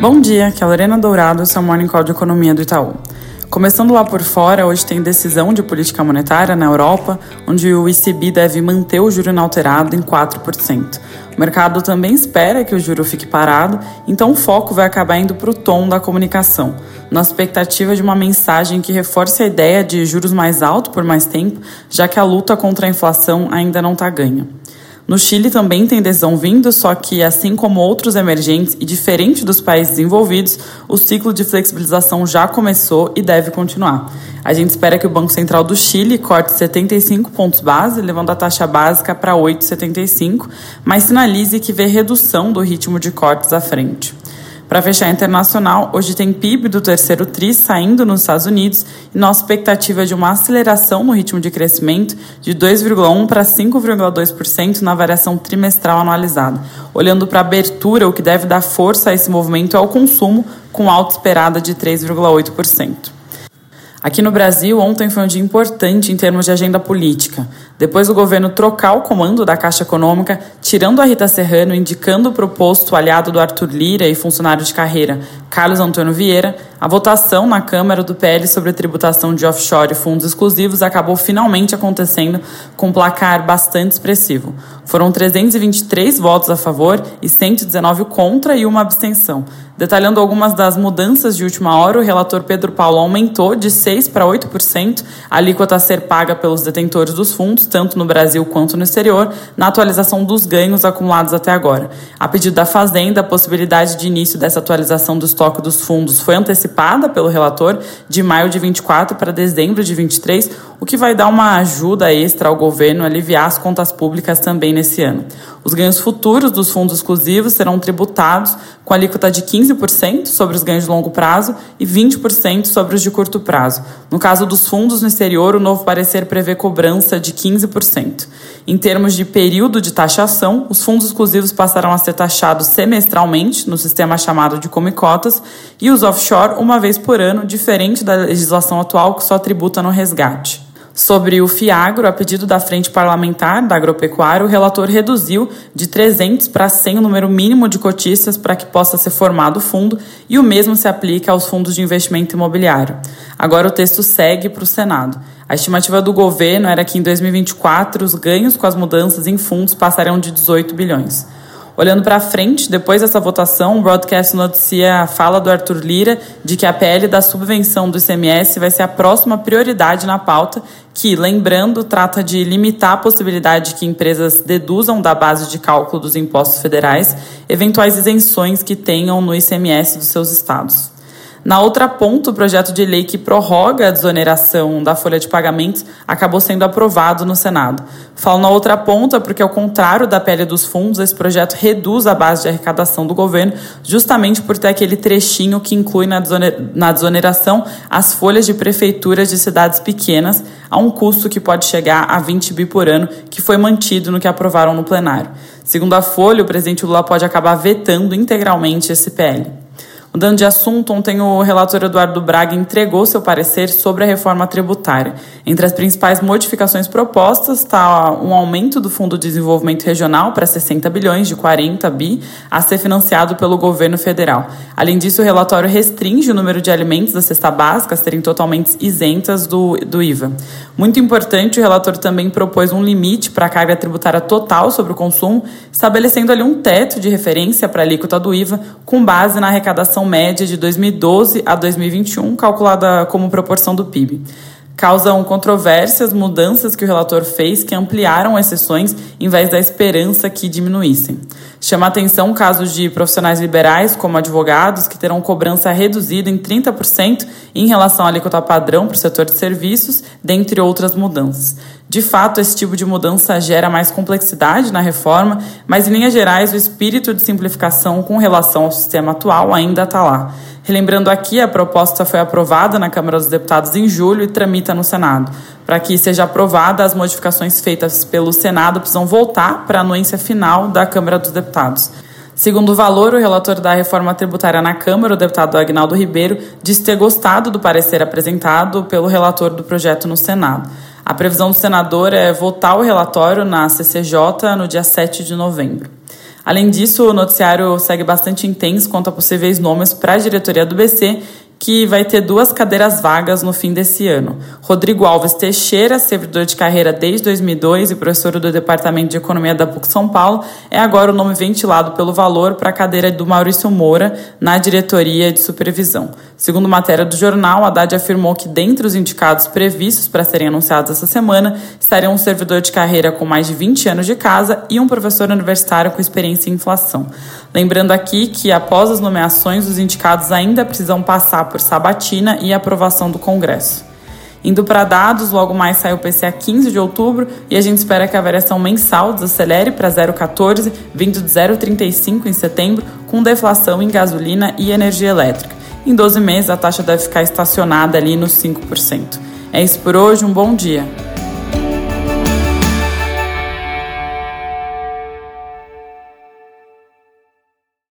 Bom dia, aqui é a Lorena Dourado, seu Morning Call de Economia do Itaú. Começando lá por fora, hoje tem decisão de política monetária na Europa, onde o ECB deve manter o juro inalterado em 4%. O mercado também espera que o juro fique parado, então o foco vai acabar indo para o tom da comunicação, na expectativa de uma mensagem que reforce a ideia de juros mais altos por mais tempo, já que a luta contra a inflação ainda não está ganha. No Chile também tem decisão vindo, só que, assim como outros emergentes e diferente dos países desenvolvidos, o ciclo de flexibilização já começou e deve continuar. A gente espera que o Banco Central do Chile corte 75 pontos base, levando a taxa básica para 8,75, mas sinalize que vê redução do ritmo de cortes à frente. Para fechar internacional, hoje tem PIB do terceiro TRI saindo nos Estados Unidos e nossa expectativa é de uma aceleração no ritmo de crescimento de 2,1% para 5,2% na variação trimestral anualizada. Olhando para a abertura, o que deve dar força a esse movimento é o consumo, com alta esperada de 3,8%. Aqui no Brasil, ontem foi um dia importante em termos de agenda política. Depois do governo trocar o comando da Caixa Econômica, tirando a Rita Serrano, indicando o proposto aliado do Arthur Lira e funcionário de carreira Carlos Antônio Vieira, a votação na Câmara do PL sobre a tributação de offshore e fundos exclusivos acabou finalmente acontecendo com um placar bastante expressivo. Foram 323 votos a favor e 119 contra e uma abstenção. Detalhando algumas das mudanças de última hora, o relator Pedro Paulo aumentou de 6% para 8% a alíquota a ser paga pelos detentores dos fundos, tanto no Brasil quanto no exterior, na atualização dos ganhos acumulados até agora. A pedido da Fazenda, a possibilidade de início dessa atualização do estoque dos fundos foi antecipada pelo relator de maio de 24 para dezembro de 23, o que vai dar uma ajuda extra ao governo aliviar as contas públicas também nesse ano. Os ganhos futuros dos fundos exclusivos serão tributados com alíquota de 15% sobre os ganhos de longo prazo e 20% sobre os de curto prazo. No caso dos fundos no exterior, o novo parecer prevê cobrança de 15%. Em termos de período de taxação, os fundos exclusivos passarão a ser taxados semestralmente no sistema chamado de comicotas e os offshore uma vez por ano, diferente da legislação atual que só tributa no resgate. Sobre o FIAGRO, a pedido da Frente Parlamentar da Agropecuária, o relator reduziu de 300 para 100 o número mínimo de cotistas para que possa ser formado o fundo e o mesmo se aplica aos fundos de investimento imobiliário. Agora o texto segue para o Senado. A estimativa do governo era que em 2024 os ganhos com as mudanças em fundos passariam de 18 bilhões. Olhando para frente, depois dessa votação, o broadcast noticia a fala do Arthur Lira de que a PL da subvenção do ICMS vai ser a próxima prioridade na pauta, que, lembrando, trata de limitar a possibilidade que empresas deduzam da base de cálculo dos impostos federais eventuais isenções que tenham no ICMS dos seus estados. Na outra ponta, o projeto de lei que prorroga a desoneração da folha de pagamentos acabou sendo aprovado no Senado. Falo na outra ponta porque, ao contrário da pele dos fundos, esse projeto reduz a base de arrecadação do governo, justamente por ter aquele trechinho que inclui na desoneração as folhas de prefeituras de cidades pequenas, a um custo que pode chegar a 20 bi por ano, que foi mantido no que aprovaram no plenário. Segundo a Folha, o presidente Lula pode acabar vetando integralmente esse PL. Mudando de assunto, ontem o relator Eduardo Braga entregou seu parecer sobre a reforma tributária. Entre as principais modificações propostas está um aumento do Fundo de Desenvolvimento Regional para 60 bilhões, de 40 bi, a ser financiado pelo governo federal. Além disso, o relatório restringe o número de alimentos da cesta básica a serem totalmente isentas do, do IVA. Muito importante, o relator também propôs um limite para a carga tributária total sobre o consumo, estabelecendo ali um teto de referência para a alíquota do IVA, com base na arrecadação inflação média de 2012 a 2021, calculada como proporção do PIB. Causam controvérsias mudanças que o relator fez que ampliaram exceções em vez da esperança que diminuíssem. Chama atenção casos de profissionais liberais, como advogados, que terão cobrança reduzida em 30% em relação à alíquota padrão para o setor de serviços, dentre outras mudanças. De fato, esse tipo de mudança gera mais complexidade na reforma, mas em linhas gerais o espírito de simplificação com relação ao sistema atual ainda está lá. Relembrando aqui, a proposta foi aprovada na Câmara dos Deputados em julho e tramita no Senado. Para que seja aprovada, as modificações feitas pelo Senado precisam voltar para a anuência final da Câmara dos Deputados. Segundo o valor, o relator da reforma tributária na Câmara, o deputado Agnaldo Ribeiro, disse ter gostado do parecer apresentado pelo relator do projeto no Senado. A previsão do senador é votar o relatório na CCJ no dia 7 de novembro. Além disso, o noticiário segue bastante intenso quanto a possíveis nomes para a diretoria do BC que vai ter duas cadeiras vagas no fim desse ano. Rodrigo Alves Teixeira, servidor de carreira desde 2002 e professor do Departamento de Economia da PUC São Paulo, é agora o nome ventilado pelo valor para a cadeira do Maurício Moura na diretoria de supervisão. Segundo matéria do jornal, Haddad afirmou que dentre os indicados previstos para serem anunciados essa semana estariam um servidor de carreira com mais de 20 anos de casa e um professor universitário com experiência em inflação. Lembrando aqui que após as nomeações, os indicados ainda precisam por sabatina e aprovação do Congresso. Indo para dados, logo mais sai o PCA 15 de outubro e a gente espera que a variação mensal desacelere para 0,14, vindo de 0,35 em setembro, com deflação em gasolina e energia elétrica. Em 12 meses, a taxa deve ficar estacionada ali nos 5%. É isso por hoje, um bom dia.